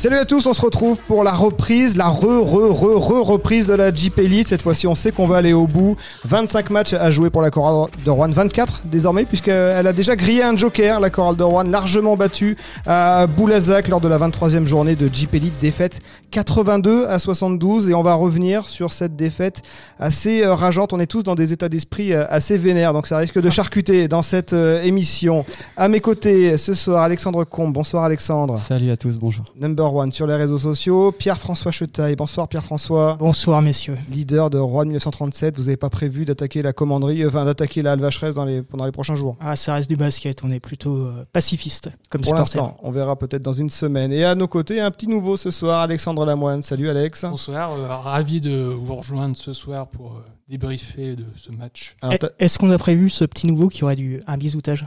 Salut à tous, on se retrouve pour la reprise, la re, re, re, re reprise de la Jeep Elite. Cette fois-ci, on sait qu'on va aller au bout. 25 matchs à jouer pour la chorale de Rouen, 24 désormais, puisqu'elle a déjà grillé un joker, la chorale de Rouen, largement battue à Boulazac lors de la 23e journée de Jeep Elite. Défaite 82 à 72, et on va revenir sur cette défaite assez euh, rageante. On est tous dans des états d'esprit euh, assez vénères, donc ça risque de charcuter dans cette euh, émission. À mes côtés, ce soir, Alexandre Combe. Bonsoir Alexandre. Salut à tous, bonjour. Number One sur les réseaux sociaux. Pierre-François Chetaille. Bonsoir Pierre-François. Bonsoir messieurs. Leader de Roi 1937. Vous n'avez pas prévu d'attaquer la commanderie, enfin d'attaquer la Alvacheresse dans les, pendant les prochains jours? Ah, ça reste du basket. On est plutôt euh, pacifiste comme Pour l'instant, on verra peut-être dans une semaine. Et à nos côtés, un petit nouveau ce soir, Alexandre Lamoine. Salut Alex. Bonsoir, euh, ravi de vous rejoindre ce soir pour euh, débriefer de ce match. Est-ce qu'on a prévu ce petit nouveau qui aurait du un bisoutage?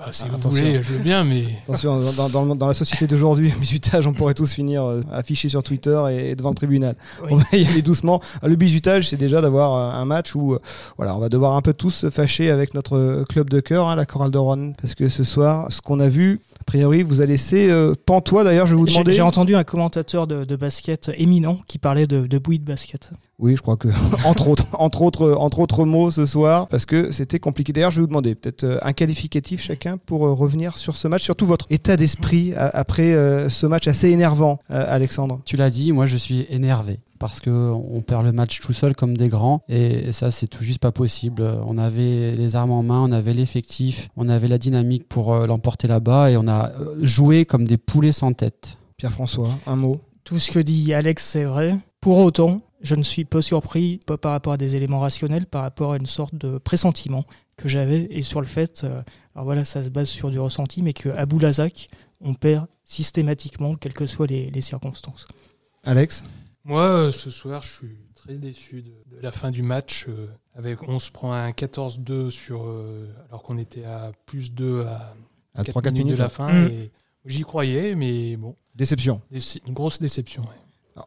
Bah, si vous voulez, je veux bien, mais. Attention, dans, dans, dans la société d'aujourd'hui, bisutage, on pourrait tous finir euh, affichés sur Twitter et, devant le tribunal. On va y aller doucement. Le bisutage, c'est déjà d'avoir euh, un match où euh, voilà, on va devoir un peu tous se fâcher avec notre club de cœur, hein, la Chorale de Ron. Parce que ce soir, ce qu'on a vu, a priori, vous a laissé pantois d'ailleurs, je vais vous demander. J'ai entendu un commentateur de, de, basket éminent qui parlait de, de bouillie de basket. Oui, je crois que entre autres, entre autres, entre autres mots ce soir, parce que c'était compliqué. D'ailleurs, je vais vous demander peut-être euh, un qualificatif chacun pour euh, revenir sur ce match, surtout votre état d'esprit après euh, ce match assez énervant, Alexandre. Tu l'as dit, moi je suis énervé parce que on perd le match tout seul comme des grands et ça c'est tout juste pas possible. On avait les armes en main, on avait l'effectif, on avait la dynamique pour l'emporter là-bas et on a joué comme des poulets sans tête. Pierre-François, un mot. Tout ce que dit Alex c'est vrai. Pour autant, je ne suis pas surpris, pas par rapport à des éléments rationnels, par rapport à une sorte de pressentiment que j'avais et sur le fait, euh, alors voilà, ça se base sur du ressenti, mais qu'à Boulazac, on perd systématiquement, quelles que soient les, circonstances. Alex? Moi, euh, ce soir, je suis très déçu de, la fin du match. Euh, avec, on se prend un 14-2 sur, alors qu'on était à plus 2 à, à 3, 4 minutes, de la fin. Mm. J'y croyais, mais bon. Déception. Une grosse déception,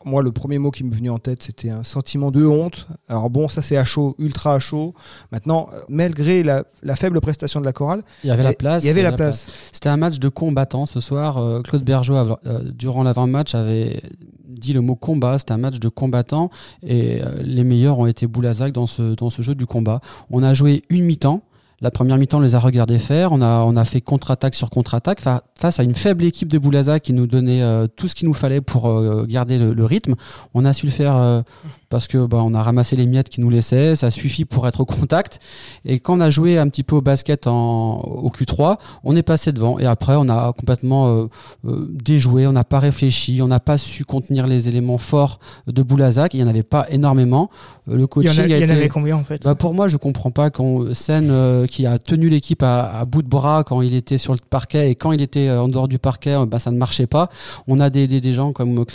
moi, le premier mot qui me venait en tête, c'était un sentiment de honte. Alors bon, ça c'est à chaud, ultra à chaud. Maintenant, euh, malgré la, faible prestation de la chorale, il y avait la place. Il y avait la, place. C'était un match de combattants ce soir. Euh, Claude Bergeau, euh, durant l'avant-match, avait dit le mot combat. C'était un match de combattants et les meilleurs ont été Boulazac dans ce, dans ce jeu du combat. On a joué une mi-temps. La première mi-temps, on les a regardés faire. On a, on a fait contre-attaque sur contre-attaque face à une faible équipe de Boulaza qui nous donnait euh, tout ce qu'il nous fallait pour euh, garder le, rythme. On a su le faire euh, parce que bah, on a ramassé les miettes qui nous laissaient. Ça suffit pour être au contact. Et quand on a joué un petit peu au basket en, au Q3, on est passé devant. Et après, on a complètement déjoué. On n'a pas réfléchi. On n'a pas su contenir les éléments forts de Boulazac. Il n'y en avait pas énormément. Le coaching il y en, avait combien en fait? Bah, Pour moi, je comprends pas quand Sen qui a tenu l'équipe à, bout de bras quand il était sur le parquet et quand il était euh, en dehors du parquet, bah, ça ne marchait pas. On a des, des, gens comme,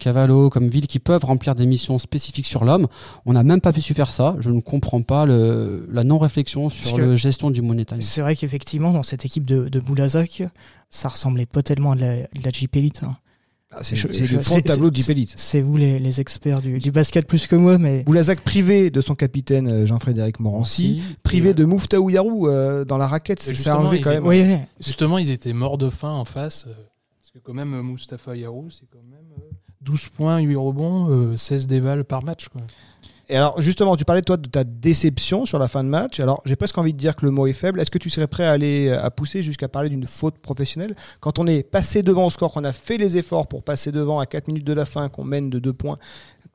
Cavallo, comme Ville qui peuvent remplir des missions spécifiques sur l'homme. On n'a même pas pu faire ça. Je ne comprends pas le, la non-réflexion sur la gestion du money C'est vrai qu'effectivement, dans cette équipe de, de ça ressemblait pas tellement à de la, la Jeep Elite. Hein. Ah, c'est le fond de tableau d'Hypélite. C'est vous les, experts du, basket plus que moi. mais Boulazac privé de son capitaine euh, Jean-Frédéric Morancy, privé de Mouftaou Yarou euh, dans la raquette. C'est enlevé quand même. Justement, ils étaient morts de faim en face. Euh, parce que quand même, Moustapha Yarou, c'est quand même 12 points, 8 rebonds, 16 dévals par match. Quoi. Et alors, justement, tu parlais toi de ta déception sur la fin de match. Alors, j'ai presque envie de dire que le mot est faible. Est-ce que tu serais prêt à aller à pousser jusqu'à parler d'une faute professionnelle? Quand on est passé devant au score, qu'on a fait les efforts pour passer devant à 4 minutes de la fin, qu'on mène de 2 points,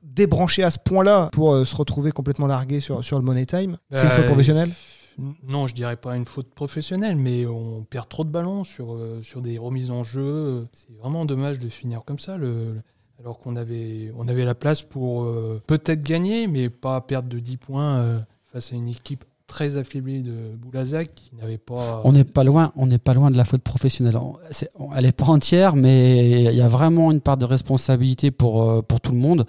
débrancher à ce point-là pour euh, se retrouver complètement largué sur, sur le money time C'est une faute euh, professionnelle non, je dirais pas une faute professionnelle, mais on perd trop de ballons sur, euh, sur des remises en jeu. C'est vraiment dommage de finir comme ça. Le, alors qu'on avait, on avait la place pour euh, peut-être gagner, mais pas perdre de 10 points euh, face à une équipe très affaibli de Boulazac qui n'avait pas. On n'est pas loin, on n'est pas loin de la faute professionnelle. elle n'est pas entière, mais il y a vraiment une part de responsabilité pour euh, pour tout le monde.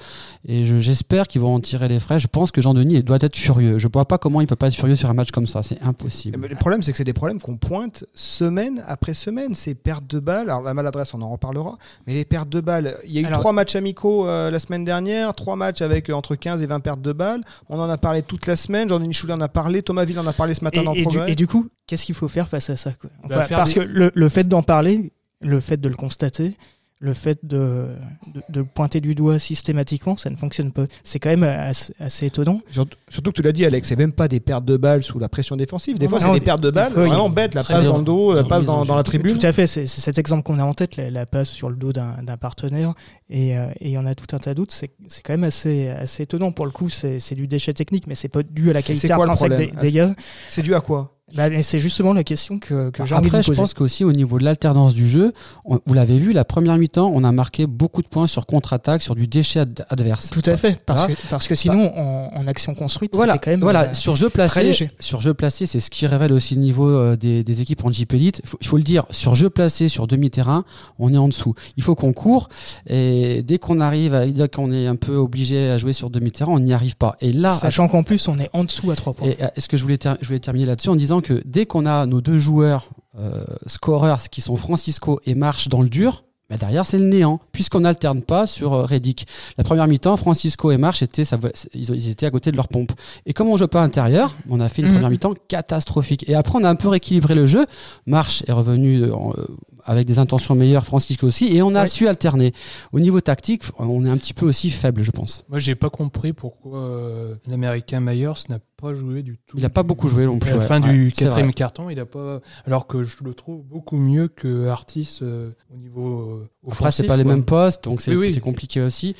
Et j'espère qu'ils vont en tirer les frais. Je pense que Jean Denis doit être furieux. Je ne vois pas comment il peut pas être furieux sur un match comme ça. C'est impossible. Mais le problème, c'est que c'est des problèmes qu'on pointe semaine après semaine. Ces pertes de balles. Alors la maladresse, on en reparlera. Mais les pertes de balles. Il y a eu trois matchs amicaux euh, la semaine dernière, trois matchs avec euh, entre 15 et 20 pertes de balles. On en a parlé toute la semaine. Jean Denis Choulet en a parlé Thomas Ville en a parlé ce matin Et, dans et du, et du coup, qu'est-ce qu'il faut faire face à ça quoi? Bah, Enfin, Parce des- que le, le fait d'en parler, le fait de le constater, le fait de, de, de le pointer du doigt systématiquement, ça ne fonctionne pas. C'est quand même assez, assez étonnant. Surtout, que tu l'as dit, Alex, c'est même pas des pertes de balles sous la pression défensive. Des Non, fois, c'est des des- pertes de balles vraiment bêtes. La passe bien. dans le dos, la passe dans, la tribune. Tout à fait, c'est cet exemple qu'on a en tête, la, la passe sur le dos d'un partenaire, et euh, et il y en a tout un tas d'autres. C'est quand même assez, assez étonnant. Pour le coup, c'est du déchet technique, mais c'est pas dû à la qualité intrinsèque des gars. C'est dû à quoi? Bah, c'est justement la question que, que j'ai envie de je pense qu'aussi au niveau de l'alternance du jeu, on- vous l'avez vu, la première mi-temps, on a marqué beaucoup de points sur contre-attaque, sur du déchet ad- adverse. Tout à fait, parce, que, parce que sinon, en, en action construite, Voilà, c'était quand même voilà. euh, sur jeu placé, sur jeu placé, c'est ce qui révèle aussi le niveau euh, des, des équipes en Jeep Elite. Il faut, faut le dire, sur jeu placé, sur demi-terrain, on est en dessous. Il faut qu'on court et dès qu'on arrive, à, dès qu'on est un peu obligé à jouer sur demi-terrain, on n'y arrive pas. Et là, Sachant qu'en plus, on est en dessous à 3 points. et euh, est-ce que je voulais, ter- je voulais terminer là-dessus en disant que dès qu'on a nos deux joueurs euh, scorers qui sont Francisco et March dans le dur, bah derrière c'est le néant, puisqu'on n'alterne pas sur euh, Reddick. La première mi-temps, Francisco et March étaient, ça, ils, étaient à côté de leur pompe. Et comme on joue pas intérieur, on a fait une Mhm. première mi-temps catastrophique. Et après on a un peu rééquilibré le jeu. March est revenu en- euh, avec des intentions meilleures, Francisco aussi, et on a Ouais. su alterner. Au niveau tactique, on est un petit peu aussi faible, je pense. Moi, j'ai pas compris pourquoi euh, l'Américain Myers n'a pas joué du tout. Il a pas beaucoup joué non plus. À la ouais. fin Ouais, du quatrième carton, il a pas. Alors que je le trouve beaucoup mieux que Artis euh, au niveau euh, Après, c'est pas les mêmes postes, donc c'est Oui, oui. c'est compliqué aussi.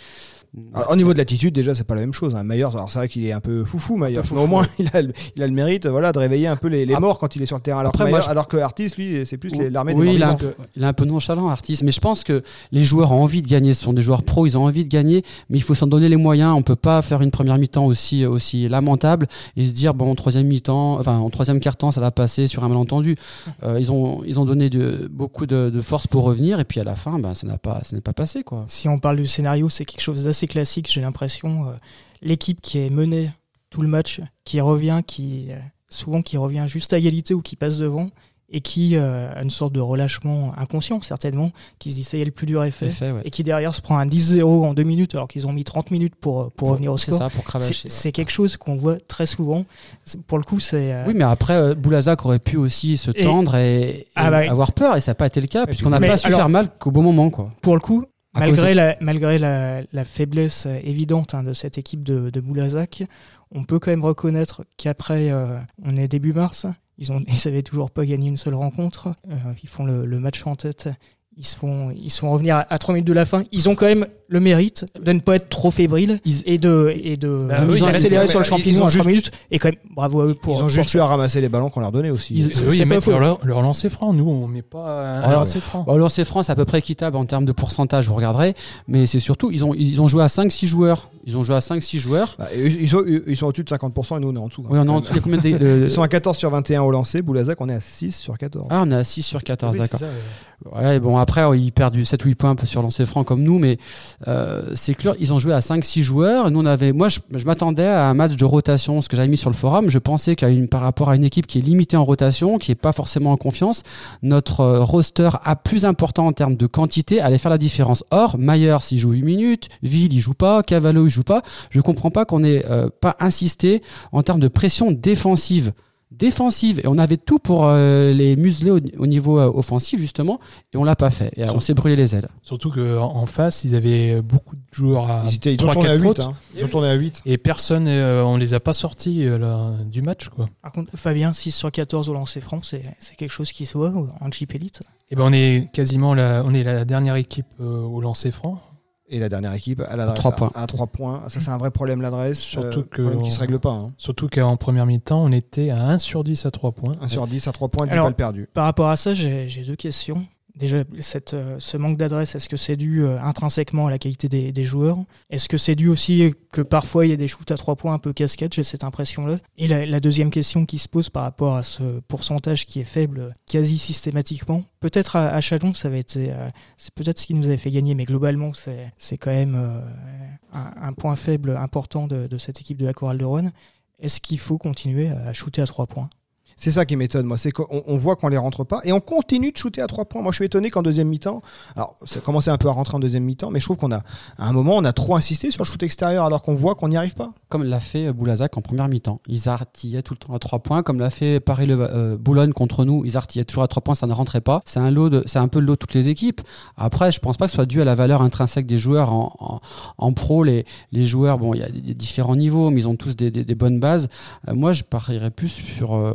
Alors, Au niveau de l'attitude, déjà, c'est pas la même chose. Hein. Myers, alors c'est vrai qu'il est un peu foufou, Myers, mais au moins, il a, le- il a le mérite voilà, de réveiller un peu les, les morts quand il est sur le terrain. Alors, Après, que, moi, Myers- je- alors que Artis, lui, c'est plus l'armée des Oui, morts il a, un, vivants. il est un peu nonchalant, artiste, mais je pense que les joueurs ont envie de gagner. Ce sont des joueurs pros, ils ont envie de gagner, mais il faut s'en donner les moyens. On peut pas faire une première mi-temps aussi aussi lamentable et se dire bon, en troisième mi-temps, enfin en troisième quart-temps, ça va passer sur un malentendu. Euh, ils ont ils ont donné de, beaucoup de, de force pour revenir et puis à la fin, ben ça n'a pas ça n'est pas passé quoi. Si on parle du scénario, c'est quelque chose d'assez classique, j'ai l'impression. euh, L'équipe qui est menée tout le match, qui revient, qui euh, souvent qui revient juste à égalité ou qui passe devant, et qui euh, a une sorte de relâchement inconscient, certainement, qui se dit ça y est, le plus dur est fait, C'est fait, ouais. et qui derrière se prend un 10-0 en deux minutes alors qu'ils ont mis 30 minutes pour, pour revenir au score. C'est cravacher. c'est quelque chose qu'on voit très souvent. Pour le coup, c'est. euh, Oui, mais après, euh, Boulazac aurait pu aussi se tendre et, et Ah bah avoir peur, et ça n'a pas été le cas, puisqu'on n'a pas su alors- faire mal qu'au bon moment, quoi. pour le coup, Malgré, la, malgré la, la faiblesse euh, évidente hein, de cette équipe de, de Boulazac, on peut quand même reconnaître qu'après, euh, on est début mars, ils ont, ils avaient toujours pas gagné une seule rencontre, Euh, ils font le, le match en tête, ils se font, ils se font revenir à, à 3 minutes de la fin, ils ont quand même le mérite de ne pas être trop fébriles Ils- et de, et de Bah oui, accélérer mais- sur le ils champignon ont à 3 juste- minutes, et quand même, bravo à eux pour Ils ont pour juste eu à ramasser les ballons qu'on leur donnait aussi. Ils- Eux, c'est ils pas mettent leur, leur lancer franc. Nous, on met pas un Alors, lancer franc. Bon, lancer franc, c'est à peu près équitable en termes de pourcentage, vous regarderez. Mais c'est surtout, ils ont, ils ont joué à 5-6 joueurs. Ils ont joué à 5-6 joueurs. Bah, ils, sont, ils sont au-dessus de 50% et nous, on est en dessous. hein. Oui, on a, il y a combien de- de- Ils sont à 14 sur 21 au lancer. Boulazac, on est à 6 sur 14. Ah, on est à 6 sur 14, Oui, d'accord. c'est ça, ouais. Ouais, bon, après, ils perdent du 7-8 points sur lancer franc comme nous, mais euh, c'est clair, ils ont joué à 5-6 joueurs. Nous, on avait, moi, je, m'attendais à un match de rotation, ce que j'avais mis sur le forum. Je pensais qu'à une, par rapport à une équipe qui est limitée en rotation, qui est pas forcément en confiance, notre euh, roster a plus important en termes de quantité allait faire la différence. Or, Myers, il joue 8 minutes, Ville, il joue pas, Cavallo, il joue pas. Je comprends pas qu'on ait euh, pas insisté en termes de pression défensive défensive et on avait tout pour euh, les museler au, au niveau euh, offensif justement et on l'a pas fait et euh, on s'est brûlé les ailes Surtout qu'en en face, ils avaient beaucoup de joueurs à Ils, étaient, ils ont 3-4 tourné à 8. fautes. hein. Ils ont tourné à 8. Et personne, euh, on les a pas sortis euh, là, du match. quoi. Par contre, Fabien, 6 sur 14 au lancer franc, c'est c'est quelque chose qui se voit en Jeep Elite. Et ben on est quasiment la, on est la dernière équipe euh, au lancer franc. Et la dernière équipe à l'adresse. trois points. À 3 points. Ça, c'est un vrai problème, l'adresse. Surtout Euh, que problème qui se règle pas. Hein. Surtout qu'en première mi-temps, on était à 1 sur 10 à 3 points. 1 sur 10 à 3 points, 10 Alors- balles perdues. Par rapport à ça, j'ai deux questions. Déjà, euh, ce manque d'adresse, est-ce que c'est dû euh, intrinsèquement à la qualité des, joueurs? Est-ce que c'est dû aussi que parfois il y a des shoots à trois points un peu cascades J'ai cette impression-là. Et la, deuxième question qui se pose par rapport à ce pourcentage qui est faible euh, quasi systématiquement, peut-être à, à Chalon, ça avait été, c'est peut-être ce qui nous avait fait gagner, mais globalement, c'est quand même un, point faible important de, de cette équipe de la Chorale de Rouen. Est-ce qu'il faut continuer à shooter à trois points? C'est ça qui m'étonne, moi. C'est qu'on on voit qu'on les rentre pas et on continue de shooter à trois points. Moi, je suis étonné qu'en deuxième mi-temps, alors ça commençait un peu à rentrer en deuxième mi-temps, mais je trouve qu'on a, un moment, on a trop insisté sur le shoot extérieur alors qu'on voit qu'on n'y arrive pas. Comme l'a fait Boulazac en première mi-temps. Ils artillaient tout le temps à trois points, comme l'a fait Paris le euh, Boulogne contre nous. Ils artillaient toujours à trois points, ça ne rentrait pas. C'est un lot c'est un peu le lot de toutes les équipes. Après, je pense pas que ce soit dû à la valeur intrinsèque des joueurs en, en, pro. Les, les joueurs, bon, il y a différents niveaux, mais ils ont tous des, des, bonnes bases. Euh, moi, je parierais plus sur euh,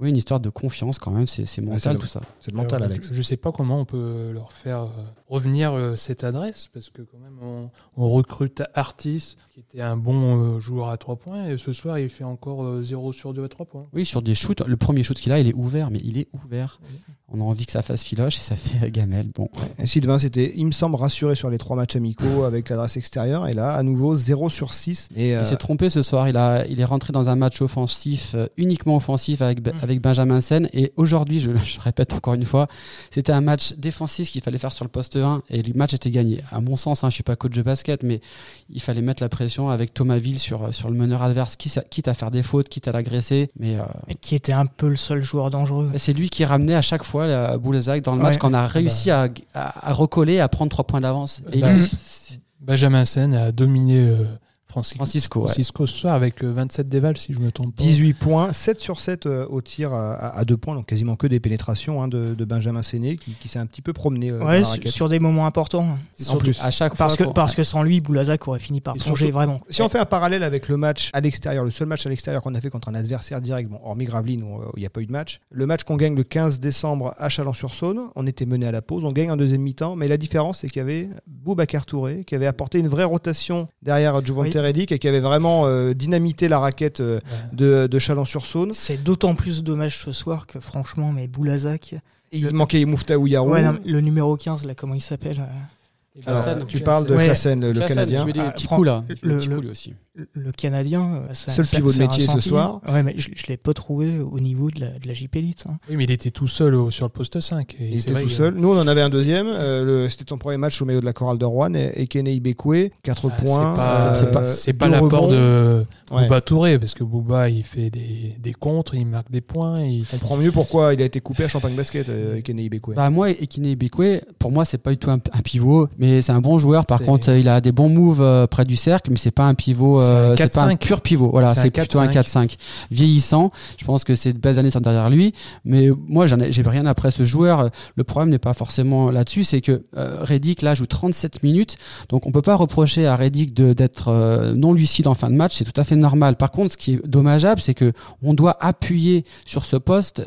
oui, une histoire de confiance quand même, c'est mental c'est tout ça. C'est le mental, Alors, Alex. Je, je sais pas comment on peut leur faire euh, revenir euh, cette adresse parce que quand même on, on recrute Artis qui était un bon euh, joueur à 3 points et ce soir il fait encore euh, 0 sur 2 à 3 points. Oui, sur des shoots, le premier shoot qu'il a, il est ouvert, mais il est ouvert. On a envie que ça fasse filoche et ça fait gamelle. Bon, Et Sylvain, c'était, il me semble, rassuré sur les trois matchs amicaux avec l'adresse extérieure. Et là, à nouveau, 0 sur 6. Et, euh, il s'est trompé ce soir. Il, a, il est rentré dans un match offensif, euh, uniquement offensif avec, Be- Mm. Avec Benjamin Sen. Et aujourd'hui, je, je répète encore une fois, c'était un match défensif qu'il fallait faire sur le poste 1 et le match était gagné. À mon sens, hein, je suis pas coach de basket, mais il fallait mettre la pression avec Thomas Ville sur, sur le meneur adverse, quitte à, quitte à faire des fautes, quitte à l'agresser. Mais euh, Et qui était un peu le seul joueur dangereux. c'est lui qui ramenait à chaque fois la Boulazac dans le match Ouais. quand on a réussi à, à, à recoller, à prendre trois points d'avance. Et il Bah, Benjamin Sen a dominé euh, Francisco, Francisco, ouais. Francisco ce soir avec euh, 27 dévals si je me trompe pas. 18 points, 7 sur 7 euh, au tir à, 2 points, donc quasiment que des pénétrations hein, de, de Benjamin Séné qui, qui s'est un petit peu promené euh, Ouais, sur des moments importants. En plus. à chaque Parce que, fois. qu'on- parce que sans lui, Boulazac aurait fini par plonger surtout- vraiment. Si on fait un parallèle avec le match à l'extérieur, le seul match à l'extérieur qu'on a fait contre un adversaire direct, bon, hormis Gravelines où euh, il n'y a pas eu de match, le match qu'on gagne le 15 décembre à Chalon-sur-Saône, on était mené à la pause, on gagne en deuxième mi-temps, mais la différence c'est qu'il y avait Boubacar Touré qui avait apporté une vraie rotation derrière Juvante Oui. Redick et qui avait vraiment euh, dynamité la raquette euh, Ouais. de, de Chalon-sur-Saône. C'est d'autant plus dommage ce soir que franchement, mais Boulazac. Et Il manquait Mouftaou Yarou. Ouais, le numéro 15, là, comment il s'appelle euh, Et Alors, Klassen, tu parles de. Klassen, le, le Klassen, Canadien. Je mets des Ah, petits coups là. Le- des petits le- coups, lui aussi. le Canadien. euh, ça- Seul ça- pivot de métier ce soir. Ouais, mais je, je l'ai pas trouvé au niveau de la, de la JP Elite. hein. Oui, mais il était tout seul au- sur le poste 5. Et Il c'est était vrai tout seul. Nous, on en avait un deuxième. Euh, C'était ton premier match au milieu de la chorale de Rouen. Et, et 4 Ah, c'est points. pas- euh, c'est pas, c'est pas l'apport de Ouais. Bouba Touré, parce que Bouba, il fait des, des contres, il marque des points. Il... On comprend mieux pourquoi il a été coupé à Champagne Basket, euh, Kene Ibekwe. Bah moi, Ekine Ibekwe, pour moi, c'est pas du tout un pivot, mais c'est un bon joueur. Par contre, il a des bons moves euh, près du cercle, mais c'est pas un pivot. C'est euh, pas un 4-5. pur pivot. Voilà, C'est plutôt un 4-5 vieillissant. Je pense que c'est de belles années sont derrière lui, mais moi, j'ai rien après ce joueur. Le problème n'est pas forcément là-dessus, c'est que euh, Reddick là joue 37 minutes, donc on peut pas reprocher à Reddick de d'être non lucide en fin de match. C'est tout à fait normal. Par contre, ce qui est dommageable, c'est que on doit appuyer sur ce poste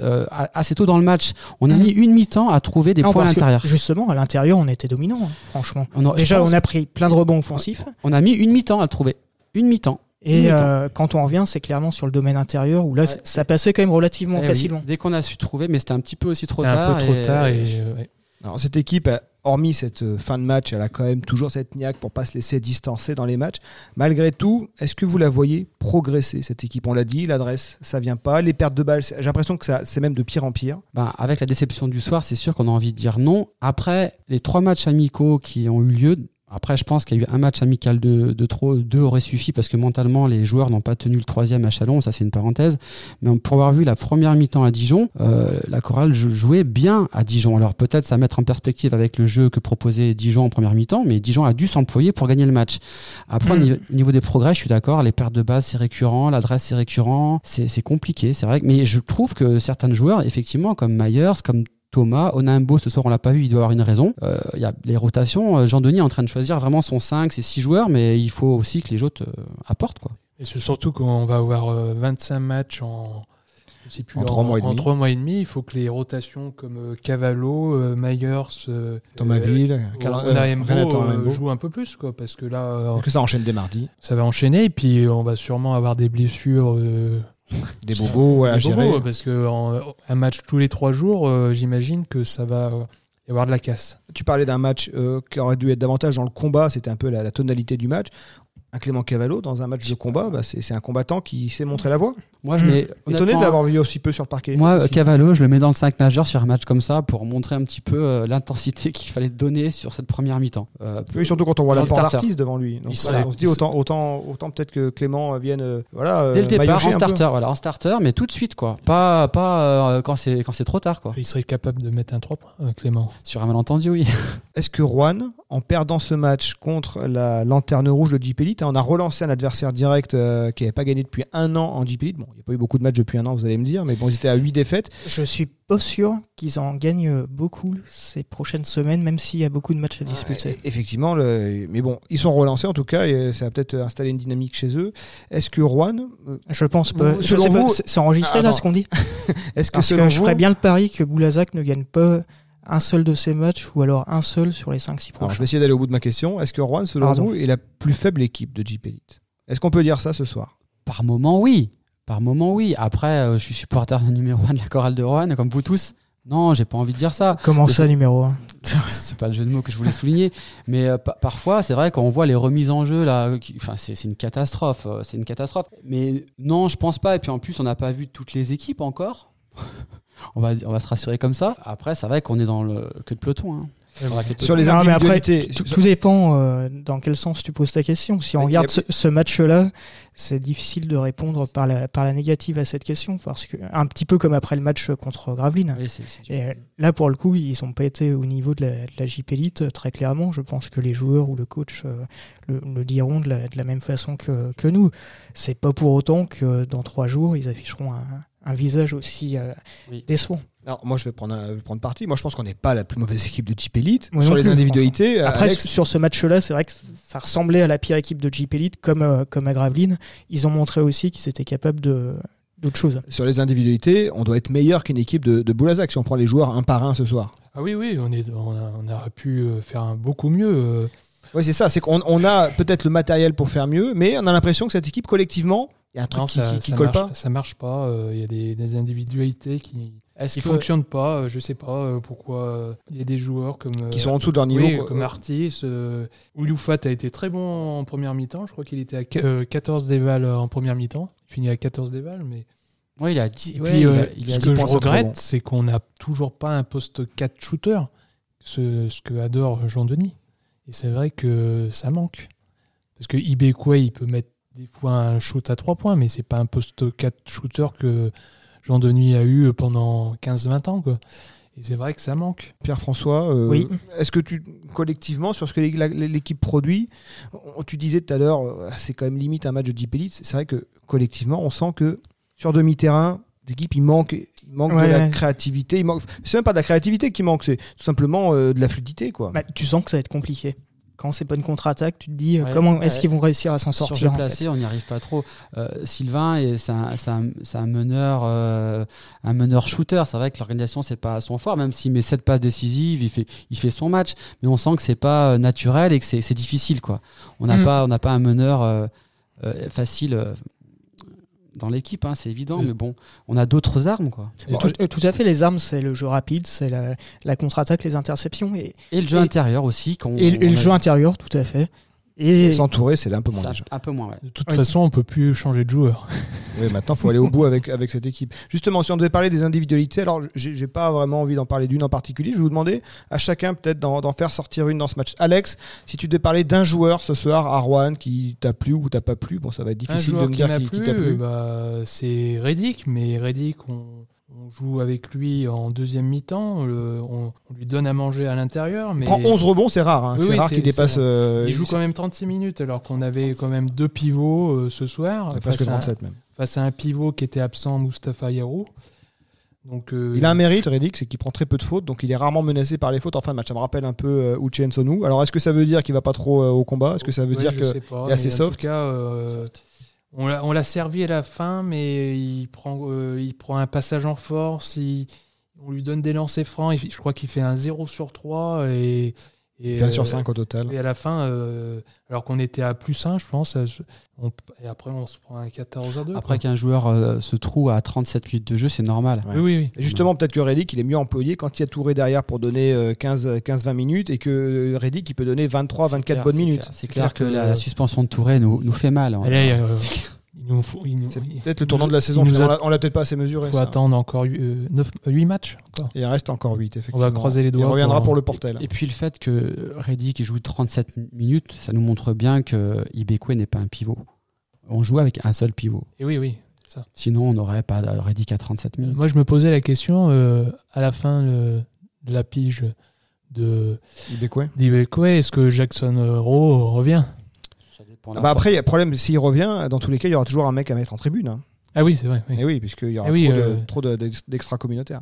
assez tôt dans le match. On a Mhm. mis une mi-temps à trouver des Non, points à l'intérieur. Justement, à l'intérieur, on était dominant, hein, franchement. On a- Déjà, on a pris plein de rebonds offensifs. on a mis une mi-temps à le trouver. Une mi-temps. Et euh, quand on revient, c'est clairement sur le domaine intérieur où là, ça passait quand même relativement Eh oui, facilement. dès qu'on a su trouver, mais c'était un petit peu aussi trop tard. un peu trop et- tard. Et, euh, ouais. Alors, cette équipe, hormis cette euh, fin de match, elle a quand même toujours cette niaque pour pas se laisser distancer dans les matchs. Malgré tout, est-ce que vous la voyez progresser, cette équipe? On l'a dit, l'adresse, ça vient pas. Les pertes de balles, j'ai l'impression que ça, c'est même de pire en pire. Ben, avec la déception du soir, c'est sûr qu'on a envie de dire non. Après, les trois matchs amicaux qui ont eu lieu, après, je pense qu'il y a eu un match amical de, de trop, deux auraient suffi parce que mentalement, les joueurs n'ont pas tenu le troisième à Chalon, ça c'est une parenthèse. Mais pour avoir vu la première mi-temps à Dijon, euh, la chorale jou- jouait bien à Dijon. Alors peut-être ça mettre en perspective avec le jeu que proposait Dijon en première mi-temps, mais Dijon a dû s'employer pour gagner le match. Après, au Mm. niveau, au niveau des progrès, je suis d'accord, les pertes de base c'est récurrent, l'adresse c'est récurrent, c'est c'est compliqué, c'est vrai. Mais je trouve que certains joueurs, effectivement, comme Myers, comme Thomas, Onambo, ce soir on l'a pas vu, il doit avoir une raison. Euh, Il y a les rotations, euh, Jean-Denis est en train de choisir vraiment son 5, ses 6 joueurs, mais il faut aussi que les autres euh, apportent. Quoi. Et c'est surtout qu'on va avoir euh, 25 matchs en. Je sais plus, En trois mois et demi. en trois mois et demi, il faut que les rotations comme euh, Cavallo, euh, Myers, euh, Thomas euh, euh, euh, jouent un peu plus, quoi, parce que là, euh, Parce que ça enchaîne dès mardi. ça va enchaîner, et puis on va sûrement avoir des blessures. euh, Des bobos ouais, à des bobos, parce que en- un match tous les trois jours, euh, j'imagine que ça va euh, y avoir de la casse. Tu parlais d'un match euh, qui aurait dû être davantage dans le combat, c'était un peu la, la tonalité du match. Un Clément Cavallo dans un match de combat, bah, c'est c'est un combattant qui sait montrer la voie. Moi, je mets. Étonné de l'avoir vu aussi peu sur le parquet. Moi, euh, aussi. Cavallo, je le mets dans le 5 majeur sur un match comme ça pour montrer un petit peu euh, l'intensité qu'il fallait donner sur cette première mi-temps. Euh, Oui, surtout quand on voit Dans la le porte starter. d'artiste devant lui. Donc, voilà, on se dit autant, autant, autant peut-être que Clément vienne euh, voilà, euh, Dès le départ, en starter, voilà, en starter, mais tout de suite, quoi. Pas, pas euh, quand c'est quand c'est trop tard, quoi. Il serait capable de mettre un 3 points, euh, Clément. Sur un malentendu, oui. Est-ce que Juan, en perdant ce match contre la lanterne rouge de Jeep Elite, on a relancé un adversaire direct euh, qui n'avait pas gagné depuis un an en Jeep Elite. Bon, il n'y a pas eu beaucoup de matchs depuis un an, vous allez me dire, mais bon, ils étaient à 8 défaites. Je suis pas sûr qu'ils en gagnent beaucoup ces prochaines semaines, même s'il y a beaucoup de matchs à disputer. Ouais, effectivement, le- mais bon, ils sont relancés en tout cas, et ça va peut-être installer une dynamique chez eux. Est-ce que Juan, euh, Je pense pas. Vous- Je selon sais vous- c'est c'est enregistré Ah, là ce qu'on dit est-ce que Parce selon que je ferais bien le pari que Boulazac ne gagne pas un seul de ses matchs ou alors un seul sur les 5-6 Alors, je prochains. vais essayer d'aller au bout de ma question. Est-ce que Juan, selon Pardon. vous, est la plus faible équipe de Jeep Elite? Est-ce qu'on peut dire ça ce soir? Par moment, oui. Par moment, oui. Après, euh, je suis supporter numéro 1 de la chorale de Rouen, comme vous tous. Non, j'ai pas envie de dire ça. Comment ça, numéro 1 c'est pas le jeu de mots que je voulais souligner, mais euh, pa- parfois c'est vrai quand on voit les remises en jeu là, qui- enfin c'est c'est une catastrophe, euh, c'est une catastrophe. Mais non, je pense pas. Et puis en plus, on n'a pas vu toutes les équipes encore. On va on va se rassurer comme ça. Après, c'est vrai qu'on est dans le que de peloton. Hein. Queue Sur les mais après, individualités. tout, dépend euh, dans quel sens tu poses ta question. Si on Mais regarde a- ce, ce match-là, c'est difficile de répondre par la, par la négative à cette question, parce que un petit peu comme après le match contre Gravelines. Oui, Et là, pour le coup, ils n'ont pas été au niveau de la, de la JP Elite, euh, très clairement. Je pense que les joueurs ou le coach euh, le, le diront de la, de la même façon que, que nous. C'est pas pour autant que dans trois jours, ils afficheront un, un visage aussi euh, Oui. décevant. Alors, moi, je vais prendre, un- je vais prendre parti. Moi, je pense qu'on n'est pas la plus mauvaise équipe de Jeep Elite. Moi Sur les plus, individualités, Après, Alex, sur ce match-là, c'est vrai que ça ressemblait à la pire équipe de JP Elite, comme, euh, comme à Gravelines. Ils ont montré aussi qu'ils étaient capables de d'autres choses. sur les individualités, on doit être meilleur qu'une équipe de, de Boulazac si on prend les joueurs un par un ce soir. Ah oui, oui, on, est, on, a- on aurait pu euh, faire un beaucoup mieux. euh. Oui, c'est ça. C'est qu'on on a peut-être le matériel pour faire mieux, mais on a l'impression que cette équipe, collectivement, il y a un truc Non, qui, ça, qui- qui ça colle marche, pas. Ça marche pas. euh, Il y a des, des individualités qui Est-ce ne fonctionnent pas. euh, je sais pas euh, pourquoi. Il y a des joueurs comme. Qui sont en dessous de leur niveau. oui, quoi. comme Artis. Ouloufat a été très bon en première mi-temps. Je crois qu'il était à qu- euh, 14 dévals en première mi-temps. Il finit à 14 dévals. Mais... Oui, il a dit. Et ouais, puis, il a- il a ce que je regrette, bon. c'est qu'on n'a toujours pas un poste 4 shooter. Ce, ce que adore Jean-Denis. Et c'est vrai que ça manque. Parce que Ibekwe, il peut mettre des fois un shoot à 3 points, mais c'est pas un poste 4 shooter que Jean-Denis a eu pendant 15-20 ans. Quoi. Et c'est vrai que ça manque. Pierre-François, euh, Oui. est-ce que tu, collectivement, sur ce que l'équipe produit, on- tu disais tout à l'heure, euh, c'est quand même limite un match de Jeep Elite. C'est vrai que collectivement, on sent que sur demi-terrain, l'équipe, il manque, il manque Ouais, de la ouais. créativité. Il manque, c'est même pas de la créativité qui manque, c'est tout simplement euh, de la fluidité. Quoi. Bah, tu sens que ça va être compliqué. Quand c'est pas une contre-attaque, tu te dis euh, Ouais, comment ouais. est-ce qu'ils vont réussir à s'en sur sortir en placé, fait. on n'y arrive pas trop. Euh, Sylvain, c'est un, un- meneur, euh, un meneur shooter. C'est vrai que l'organisation c'est pas son fort, même s'il met sept passes décisives, il fait, il fait son match, mais on sent que c'est pas naturel et que c'est difficile quoi. On n'a Mm. pas, on n'a pas un meneur euh, facile dans l'équipe, hein, c'est évident, Oui. mais bon, on a d'autres armes quoi. Tout, tout à fait, les armes, c'est le jeu rapide, c'est la, la contre-attaque, les interceptions et, Et le jeu Et- intérieur aussi, et, et on le a- jeu intérieur, tout à fait. Et S'entourer, c'est un peu moins ça, déjà. un peu moins. Ouais. De toute Ouais. façon, on peut plus changer de joueur. Oui, maintenant, il faut aller au bout avec, avec cette équipe. Justement, si on devait parler des individualités, alors j'ai pas vraiment envie d'en parler d'une en particulier. Je vais vous demander à chacun peut-être d'en faire sortir une dans ce match. Alex, si tu devais parler d'un joueur ce soir à Rouen qui t'a plu ou t'a pas plu, bon, ça va être difficile de me dire qui, t'a plu. bah, c'est Reddick, mais Reddick, on, on joue avec lui en deuxième mi-temps, on, on lui donne à manger à l'intérieur, mais Prend 11 rebonds, c'est rare. hein. Oui, c'est oui, rare qu'il dépasse. euh, il joue quand même 36 minutes alors qu'on avait quand même deux pivots euh, ce soir presque à, 37 même. face à un pivot qui était absent, Mustafa Yarou. Donc, euh, Il a un mérite, Reddick, c'est qu'il prend très peu de fautes, donc il est rarement menacé par les fautes en fin de match. Ça me rappelle un peu euh, Uche. Alors, est-ce que ça veut dire qu'il va pas trop euh, au combat? Est-ce que ça veut ouais, dire je que sais pas, il est assez en soft? tout cas, euh, on l'a servi à la fin, mais il prend, euh, un passage en force, on lui donne des lancers francs, je crois qu'il fait un 0 sur 3 et, Et, Il fait 1 sur euh, 5 au total. Et à la fin, euh, alors qu'on était à plus 1, je pense, euh, on- et après on se prend un 14 à 2. Après qu'un joueur euh, se trouve à 37 minutes de jeu, c'est normal. Ouais. Oui, oui, oui. Et Justement, peut-être que Reddick, il est mieux employé quand il y a Touré derrière pour donner euh, 15 15-20 minutes et que Reddick, il peut donner 23, C'est 24 clair, bonnes c'est minutes. clair. C'est clair que la suspension de Touré nous, nous fait mal. hein. Allez, euh, C'est il faut, il il- peut-être le tournant de la il saison. a- on l'a- on l'a peut-être pas assez mesuré. faut ça. attendre encore 8 matchs. encore. Il reste encore 8, effectivement. croiser les doigts Il reviendra pour- pour, le Portel. Et puis le fait que Reddick joue 37 minutes, ça nous montre bien que Ibekwe n'est pas un pivot. On joue avec un seul pivot. Et oui, oui. Sinon, on n'aurait pas de Reddick à 37 minutes. Moi, je me posais la question euh, à la fin euh, de la pige de Ibekwe. d'Ibekwe, est-ce que Jackson euh, Rowe revient? Ah bah après, il y a problème, s'il revient, dans tous les cas, il y aura toujours un mec à mettre en tribune. hein. Ah oui, c'est vrai. oui. Et oui, puisqu'il y aura Eh oui, trop, de- euh, trop de- d'ex- d'extra-communautaires.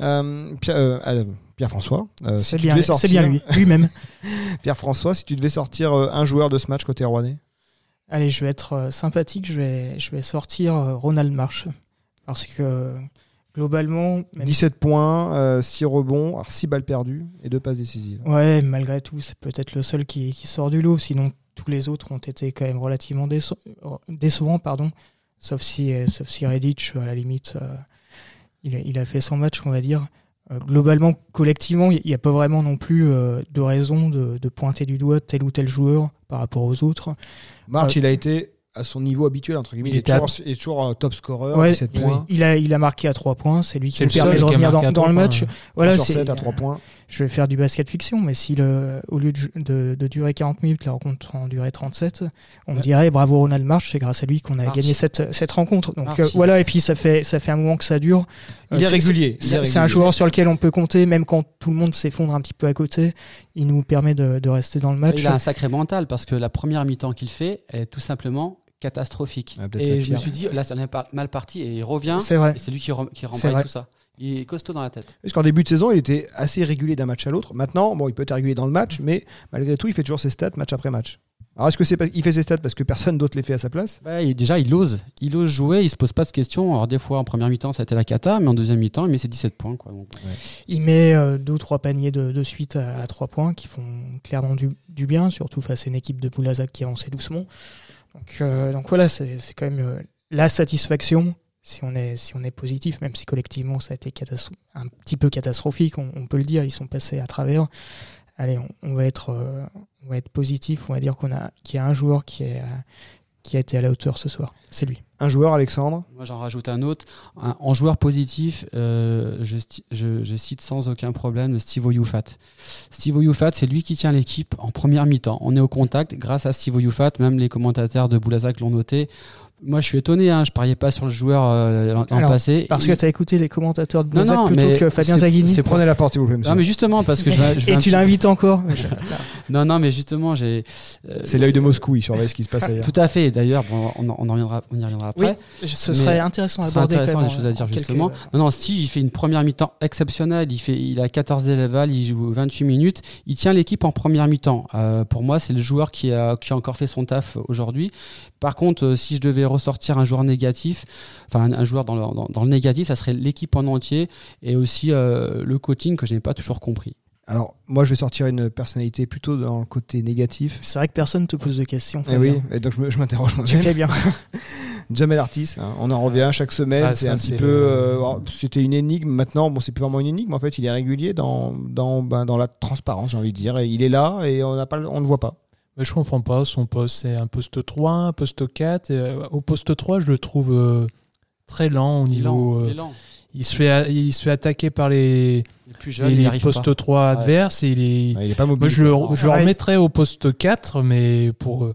Euh, Pierre, euh, euh, Pierre-François, euh, si C'est tu bien, devais c'est sortir- bien lui, lui-même. Pierre-François, si tu devais sortir un joueur de ce match côté Rouennais? Allez, je vais être sympathique, je vais, je vais sortir Ronald Marsh. Parce que globalement, même 17 points, 6 rebonds, 6 balles perdues et 2 passes décisives. Ouais, malgré tout, c'est peut-être le seul qui, qui sort du lot. Sinon, tous les autres ont été quand même relativement déce- décevants, pardon. Sauf si, sauf si Redditch, à la limite, euh, il, a, il a fait son match, on va dire. Euh, globalement, collectivement, il n'y a pas vraiment non plus euh, de raison de, de pointer du doigt tel ou tel joueur par rapport aux autres. March, il a été à son niveau habituel, entre guillemets. Il Il, est à- toujours, il est toujours euh, top scorer, Ouais, 17 il, points. il a, il a marqué à 3 points, c'est lui qui le permet de revenir dans, le match. euh. Voilà, sur c'est- 7 à 3 points. je vais faire du basket fiction, mais si le, au lieu de, de- de durer 40 minutes, la rencontre en durait 37, on me Ouais. dirait bravo Ronald March, c'est grâce à lui qu'on a gagné cette, cette rencontre. Donc euh, voilà, et puis ça fait, ça fait un moment que ça dure. Il Euh, est régulier. il est C'est c'est un régulier. joueur sur lequel on peut compter, même quand tout le monde s'effondre un petit peu à côté. Il nous permet de, de rester dans le match. Il a un sacré mental parce que la première mi-temps qu'il fait est tout simplement catastrophique. Ah, et je me suis dit, là, ça n'est pas mal parti et il revient. C'est vrai. Et c'est lui qui, rem- qui remballe tout ça. Il est costaud dans la tête. Parce qu'en début de saison, il était assez régulier d'un match à l'autre. Maintenant, bon, il peut être régulier dans le match, mais malgré tout, il fait toujours ses stats match après match. Alors, est-ce que c'est pas- il fait ses stats parce que personne d'autre les fait à sa place? Il- déjà, il ose. Il ose jouer, il se pose pas de questions. Alors, des fois, en première mi-temps, ça a été la cata, mais en deuxième mi-temps, il met ses 17 points. Quoi. Donc, Il met euh, deux ou trois paniers de, de suite à, à trois points qui font clairement du, du bien, surtout face à une équipe de Boulazac qui avançait doucement. Donc, euh, donc voilà, c'est quand même euh, la satisfaction si on, est, positif, même si collectivement ça a été un petit peu catastrophique, on, peut le dire, ils sont passés à travers. Allez, on, va, être, euh, on va être positif, on va dire qu'on a, qu'il y a un joueur qui, est, qui a été à la hauteur ce soir, c'est lui. Un joueur, Alexandre? Moi, j'en rajoute un autre. Un- en joueur positif, euh, je, sti- je- je cite sans aucun problème Steve Oyufat. Steve Oyufat, c'est lui qui tient l'équipe en première mi-temps. On est au contact grâce à Steve Oyufat. Même les commentateurs de Boulazac l'ont noté. Moi, je suis étonné. Hein, je pariais pas sur le joueur euh, l'an Alors, passé. Parce que tu as écouté les commentateurs de non, plutôt mais que Fabien Zaghini. c'est Prenez la porte, s'il vous plaît, monsieur. Non, mais justement, parce que je vais, je vais Et tu petit- l'invites encore Non, non, mais justement, j'ai. euh, C'est l'œil de Moscou, il surveille ce qui se passe ailleurs. Tout à fait. D'ailleurs, bon, on, on en reviendra, on y reviendra après. Oui, ce Mais serait intéressant à aborder intéressant quand même des choses à dire quelques- justement. Non, non, Steve, il fait une première mi-temps exceptionnelle. Il, fait, il a 14 élevals, il joue 28 minutes. Il tient l'équipe en première mi-temps. Euh, pour moi, c'est le joueur qui a, qui a encore fait son taf aujourd'hui. Par contre, euh, si je devais ressortir un joueur négatif, enfin un, un joueur dans le, dans, dans le négatif, ça serait l'équipe en entier et aussi euh, le coaching que je n'ai pas toujours compris. Alors, moi, je vais sortir une personnalité plutôt dans le côté négatif. C'est vrai que personne te pose de questions. Eh oui, et donc je m'interroge Tu fais bien. Jamel Artis, hein, on en revient chaque semaine. Ah, c'est un petit peu. euh, C'était une énigme. Maintenant, bon, c'est plus vraiment une énigme. En fait, il est régulier dans dans ben, dans la transparence, j'ai envie de dire. Et il est là et on n'a pas, le- on ne le voit pas. Mais je comprends pas. Son poste, c'est un poste 3, un poste 4. Et, euh, au poste 3, je le trouve euh, très lent au Il est niveau. lent, euh, il est lent. il, se fait, il se fait attaquer par les, plus les, postes pas. 3 Ouais. adverses. Et il est, il est pas mobile. moi, je le, je le remettrais au poste 4, mais pour.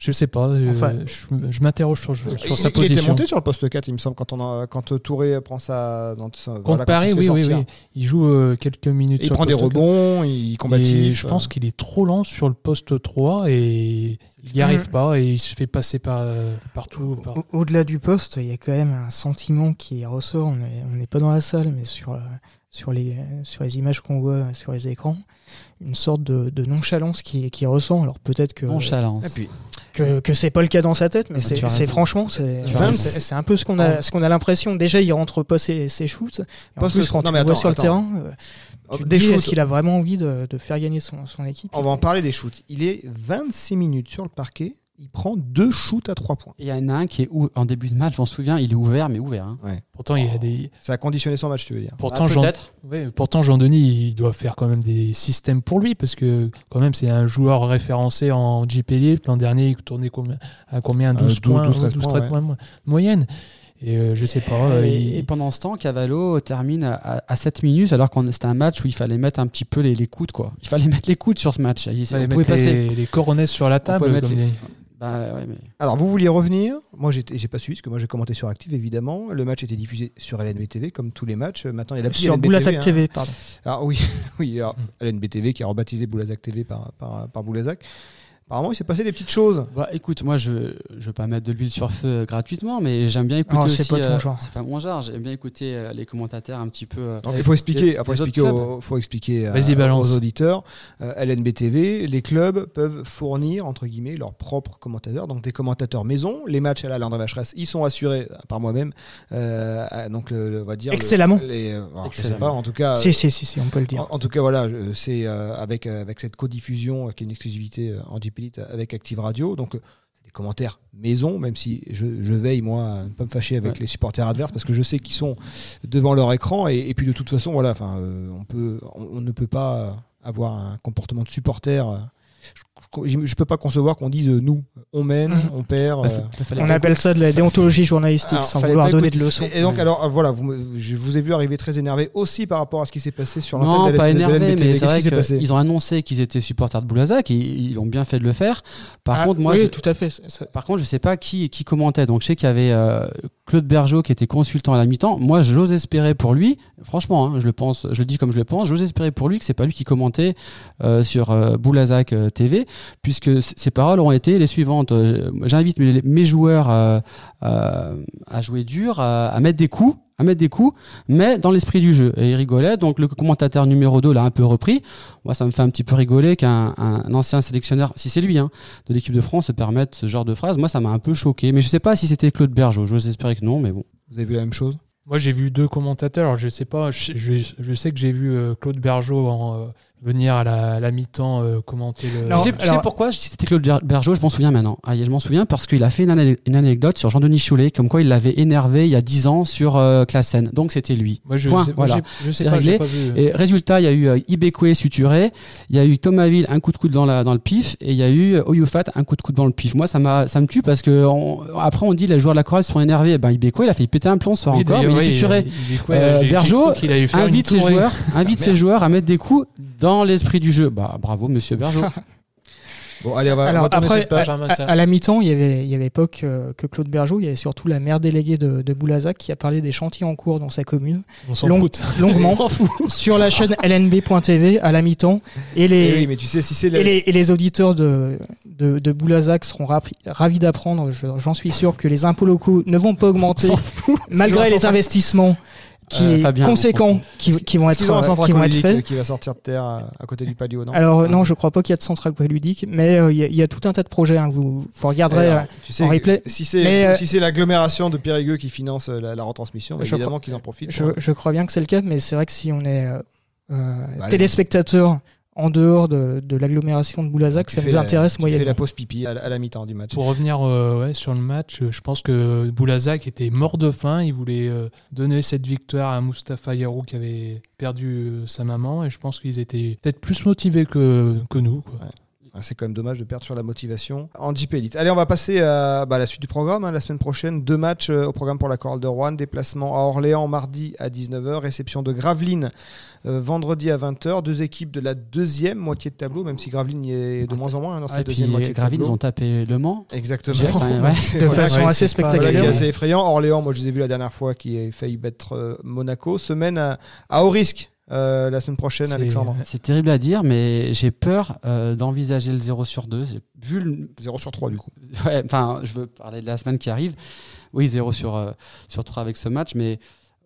Euh, je sais pas. euh, Enfin, je je m'interroge sur, sur il, sa il était position. monté sur le poste 4, il me semble, quand, on a- quand Touré prend sa. Dans, Contre voilà, quand Paris, oui, oui, oui. Il joue euh, quelques minutes Et il sur prend le des poste 4. rebonds, il Et combatif. je pense qu'il est trop lent sur le poste 3 et il n'y arrive Mm. pas et il se fait passer par, euh, partout. par- Au- Au-delà du poste, il y a quand même un sentiment qui ressort. On n'est on n'est pas dans la salle, mais sur, euh, sur, les, sur les images qu'on voit sur les écrans, une sorte de, de nonchalance qui, qui ressent. Alors peut-être que, Nonchalance. Et puis, que, que c'est pas le cas dans sa tête, mais Ah, c'est franchement, c'est un peu ce qu'on a, ce qu'on a l'impression. Déjà, il rentre pas ses, ses shoots. Et en plus, quand non, tu mais le vois attends, sur le terrain, euh, Oh, Tu te des dis, qu'il a vraiment envie de, de faire gagner son, son équipe? On va en parler des shoots. Il est 26 minutes sur le parquet. Il prend deux shoots à 3 points. Il y en a un qui est ou- en début de match, je m'en souviens, il est ouvert, mais ouvert. hein. Pourtant, il y a des. Ça a conditionné son match, tu veux dire. Pourtant, Ah, Jean... peut-être. ouais, pourtant, Jean-Denis, il doit faire quand même des systèmes pour lui, parce que quand même, c'est un joueur référencé en JP Elite. L'an dernier, il tournait combien, à combien 12, 12, points, 12, 13 12, points, 13 points de moyenne. Et euh, je sais pas. euh, et, il- et pendant ce temps, Cavallo termine à, à- à 7 minutes, alors qu'on c'était un match où il fallait mettre un petit peu les, les coudes, quoi. Il fallait mettre les coudes sur ce match. Il, il on fallait pouvait mettre passer. les, les coronets sur la table. pouvait mettre comme les- Bah, ouais, mais... Alors, vous vouliez revenir Moi, j'ai pas suivi, parce que moi, j'ai commenté sur Active, évidemment. Le match était diffusé sur LNB TV, comme tous les matchs. Maintenant, il y a la Sur Boulazac hein. TV, pardon. Alors, oui, oui alors, Mm. LNB TV qui a rebaptisé Boulazac TV par, par, par Boulazac. Apparemment, il s'est passé des petites choses. Bah, écoute, moi, je ne veux pas mettre de l'huile sur le feu euh, gratuitement, mais j'aime bien écouter Non, aussi. c'est pas ton euh, genre. C'est pas mon genre. J'aime bien écouter euh, les commentateurs un petit peu. euh, Donc, il faut expliquer, faut expliquer, aux, faut expliquer à- Vas-y, balance. aux auditeurs. Euh, LNB TV, les clubs peuvent fournir, entre guillemets, leurs propres commentateurs, donc des commentateurs maison. Les matchs à la Landry Vacheresse, ils sont assurés par moi-même. Euh, donc, le- le- on va dire. le- Excellemment. les, alors, je sais pas, en tout cas. Si, si, si, si, on peut le dire. En, en tout cas, voilà, je- c'est euh, avec, euh, avec cette codiffusion euh, qui est une exclusivité euh, en JP Avec Active Radio. Donc, euh, c'est des commentaires maison, même si je, je veille, moi, à ne pas me fâcher avec Ouais. les supporters adverses parce que je sais qu'ils sont devant leur écran. Et, et puis, de toute façon, voilà, enfin, euh, on, peut, on, on ne peut pas avoir un comportement de supporter. euh, je ne peux pas concevoir qu'on dise euh, nous, on mène, Mhm. on perd. bah, euh, fa- fallait On appelle ça de la déontologie journalistique, Alors, sans vouloir donner de leçons. Et, et donc, Ouais. alors, euh, voilà, vous, je vous ai vu arriver très énervé aussi par rapport à ce qui s'est passé sur l'antenne Non, de pas la- énervé, mais c'est vrai qu'ils ont annoncé qu'ils étaient supporters de Boulazac et ils ont bien fait de le faire. Par Ah, contre, moi, oui, je, tout à fait. ça- par contre, je sais pas qui, qui commentait. Donc, je sais qu'il y avait euh, Claude Bergeau qui était consultant à la mi-temps. Moi, j'ose espérer pour lui, franchement, hein, je le pense, je le dis comme je le pense, j'ose espérer pour lui que c'est pas lui qui commentait euh, sur Boulazac TV, puisque ses paroles ont été les suivantes. Euh, J'invite mes, mes joueurs euh, euh, à jouer dur, à, à mettre des coups à mettre des coups, mais dans l'esprit du jeu. Et il rigolait, donc le commentateur numéro 2 l'a un peu repris. Moi, ça me fait un petit peu rigoler qu'un un ancien sélectionneur, si c'est lui, hein, de l'équipe de France, se permette ce genre de phrase. Moi, ça m'a un peu choqué. Mais je sais pas si c'était Claude Bergeau. J'ose espérer que non, mais bon. Vous avez vu la même chose? Moi, j'ai vu deux commentateurs. Alors, je sais pas. Je, je- je sais que j'ai vu euh, Claude Bergeau en, euh, venir à la, à la mi-temps euh, commenter le. Non, tu sais, tu alors- sais pourquoi c'était Claude Ber- Bergeau, je m'en souviens maintenant. Ah, je m'en souviens parce qu'il a fait une, anecdote sur Jean-Denis Choulet, comme quoi il l'avait énervé il y a 10 ans sur euh, Classen. Donc c'était lui. Moi, je Point, sais, voilà. C'est réglé. pas vu. Et résultat, il y a eu euh, Ibekwe suturé, il y a eu Thomasville un coup de coude dans, la, dans le pif, et il y a eu euh, Oyufat un coup de coude dans le pif. Moi, ça, m'a, ça me tue parce que on- après on dit les joueurs de la chorale sont énervés. Ben, Ibekwe, il a fait péter un plomb ce soir Oui, encore, mais il est suturé. Euh, Bergeau invite ses joueurs à mettre des coups dans l'esprit du jeu. Bah, bravo, monsieur Bergeau. Bon, allez, on va, on Alors va après, cette page. à, à- Sarr. à la mi-temps, il y avait, il y avait pas que, que Claude Bergeau, il y avait surtout la maire déléguée de, de Boulazac qui a parlé des chantiers en cours dans sa commune, On s'en Long- fout. longuement, sur la chaîne lnb.tv à la mi-temps. Et les, oui, mais tu sais, si c'est la- et les, et les auditeurs de, de, de Boulazac seront rapi- ravis d'apprendre, je- j'en suis sûr, que les impôts locaux ne vont pas augmenter malgré les investissements qui, Euh, Fabien, conséquents s'en qui, qui vont être, centre qui vont être faits. euh, qui va sortir de terre à, à côté du palio, non Alors euh, non, je crois pas qu'il y a de centre aqualudique, mais euh, il y, a- il y a tout un tas de projets. Hein, que vous, vous regarderez. Alors, euh, tu sais, en replay. si c'est Mais, euh, si c'est l'agglomération de Périgueux qui finance euh, la, la retransmission, Je évidemment qu'ils en profitent. Je, crois bien que c'est le cas, mais c'est vrai que si on est euh, euh, Bah, téléspectateur en dehors de, de l'agglomération de Boulazac, Tu ça nous la- intéresse tu fais moyennement. la pause pipi à, la- à la mi-temps du match. Pour revenir euh, ouais, sur le match, euh, je pense que Boulazac était mort de faim. Il voulait euh, donner cette victoire à Mustapha Yarou qui avait perdu euh, sa maman. Et je pense qu'ils étaient peut-être plus motivés que, que nous. quoi. C'est quand même dommage de perdre sur la motivation en JP Elite. Allez, on va passer à bah, la suite du programme. hein. La semaine prochaine, deux matchs euh, au programme pour la chorale de Rouen. Déplacement à Orléans mardi à 19h. Réception de Gravelines euh, vendredi à 20h. Deux équipes de la deuxième moitié de tableau, même si Gravelines y est de moins en moins hein, dans Ah, cette deuxième moitié de ils tableau. ont tapé Le Mans. Exactement. Yes. C'est- De façon assez c'est spectaculaire. assez effrayant. Orléans, moi je les ai vus la dernière fois, qui a failli battre euh, Monaco. Semaine à, à haut risque euh, la semaine prochaine, C'est- Alexandre. C'est terrible à dire, mais j'ai peur euh, d'envisager le 0 sur 2. J'ai vu le, 0 sur 3 du coup. Ouais, enfin, je veux parler de la semaine qui arrive. Oui, 0 sur, euh, sur 3 avec ce match, mais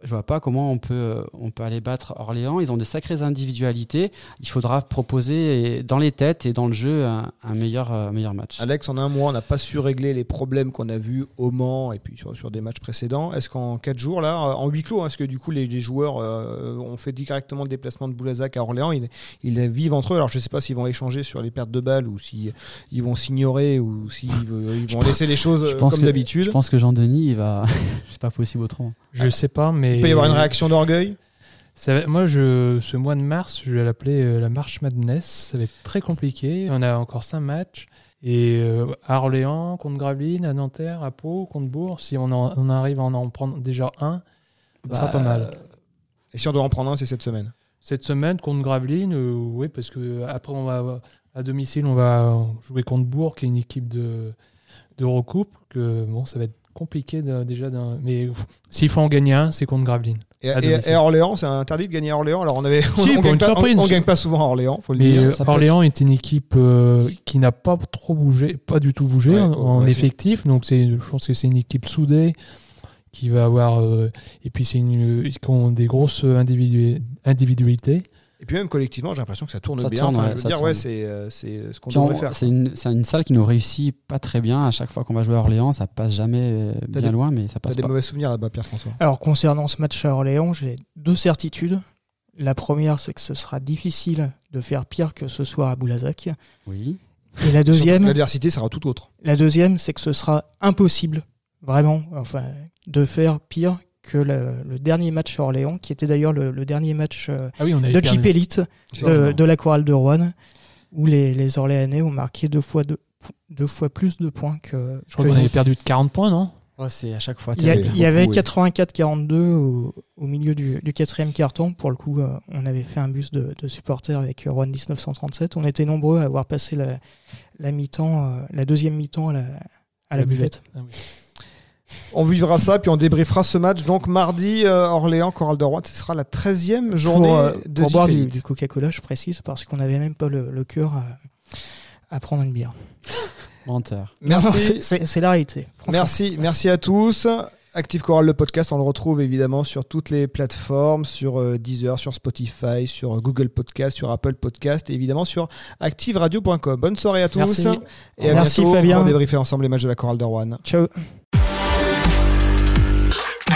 je vois pas comment on peut, on peut aller battre Orléans. Ils ont de sacrées individualités. Il faudra proposer dans les têtes et dans le jeu un, meilleur, euh, meilleur match. Alex, en un mois, on n'a pas su régler les problèmes qu'on a vus au Mans et puis sur, sur des matchs précédents. Est-ce qu'en quatre jours, là, en huis clos, hein, est-ce que du coup les, joueurs euh, ont fait directement le déplacement de Boulazac à Orléans ils, ils, vivent entre eux. Alors je ne sais pas s'ils vont échanger sur les pertes de balles ou s'ils ils vont s'ignorer ou s'ils ils vont laisser les choses comme d'habitude. Je pense que Jean-Denis, il va. c'est pas possible autrement. Je sais pas, mais. Il peut y avoir une réaction d'orgueil moi, je, ce mois de mars, je vais l'appeler euh, la Marche Madness. Ça va être très compliqué. On a encore cinq matchs. Et euh, à Orléans, contre Gravelines, à Nanterre, à Pau, contre Bourg, si on, on arrive à en prendre déjà un, ça sera pas bah, mal. Et si on doit en prendre un, c'est cette semaine Cette semaine, contre Gravelines, euh, oui, parce que après, on va, à domicile, on va jouer contre Bourg, qui est une équipe de, de recoupe. Que, bon, ça va être compliqué déjà. Mais s'il faut en gagner un, c'est contre Gravelines. Et, Orléans, c'est interdit de gagner à Orléans. Alors on avait, on, gagne pas, on, gagne pas souvent à Orléans. Faut le mais dire. Euh, Orléans est une équipe euh, qui n'a pas trop bougé, pas du tout bougé en, effectif. Donc c'est, je pense que c'est une équipe soudée qui va avoir, euh, et puis c'est une, qui ont des grosses individualités. Et puis même collectivement, j'ai l'impression que ça tourne bien. je veux dire, ouais, c'est euh, euh, ce qu'on devrait faire. C'est une, une, salle qui nous réussit pas très bien. À chaque fois qu'on va jouer à Orléans, ça passe jamais euh, bien loin, mais ça passe T'as des mauvais souvenirs là-bas, Pierre-François Alors, concernant ce match à Orléans, j'ai deux certitudes. La première, c'est que ce sera difficile de faire pire que ce soir à Boulazac. Oui. Et la deuxième. L'adversité sera tout autre. La deuxième, c'est que ce sera impossible, vraiment, enfin, de faire pire que le, dernier match à Orléans, qui était d'ailleurs le, dernier match euh, ah de Jeep Elite euh, de, la chorale de Rouen, où les, Orléanais ont marqué deux fois, deux, fois plus de points que. Je crois qu'on avait perdu de 40 points, non? C'est à chaque fois. Il y, avait 84-42 au, milieu du, quatrième carton. Pour le coup, euh, on avait fait un bus de, supporters avec Rouen 1937. On était nombreux à avoir passé la, mi-temps, la deuxième mi-temps à la, buvette. Ah on vivra ça, puis on débriefera ce match. Donc mardi, euh, Orléans, Coral de Rouen, ce sera la 13e journée pour, euh, de Pour boire du, Coca-Cola, je précise, parce qu'on n'avait même pas le, cœur à, prendre une bière. Menteur. Merci. C'est la réalité. Merci, merci à tous. Active Coral, le podcast, on le retrouve évidemment sur toutes les plateformes, sur euh, Deezer, sur Spotify, sur Google Podcast, sur Apple Podcast et évidemment sur activeradio.com. Bonne soirée à tous. Merci. Et à Merci bientôt Fabien. pour débriefer ensemble les matchs de la Coral de Rouen. Ciao.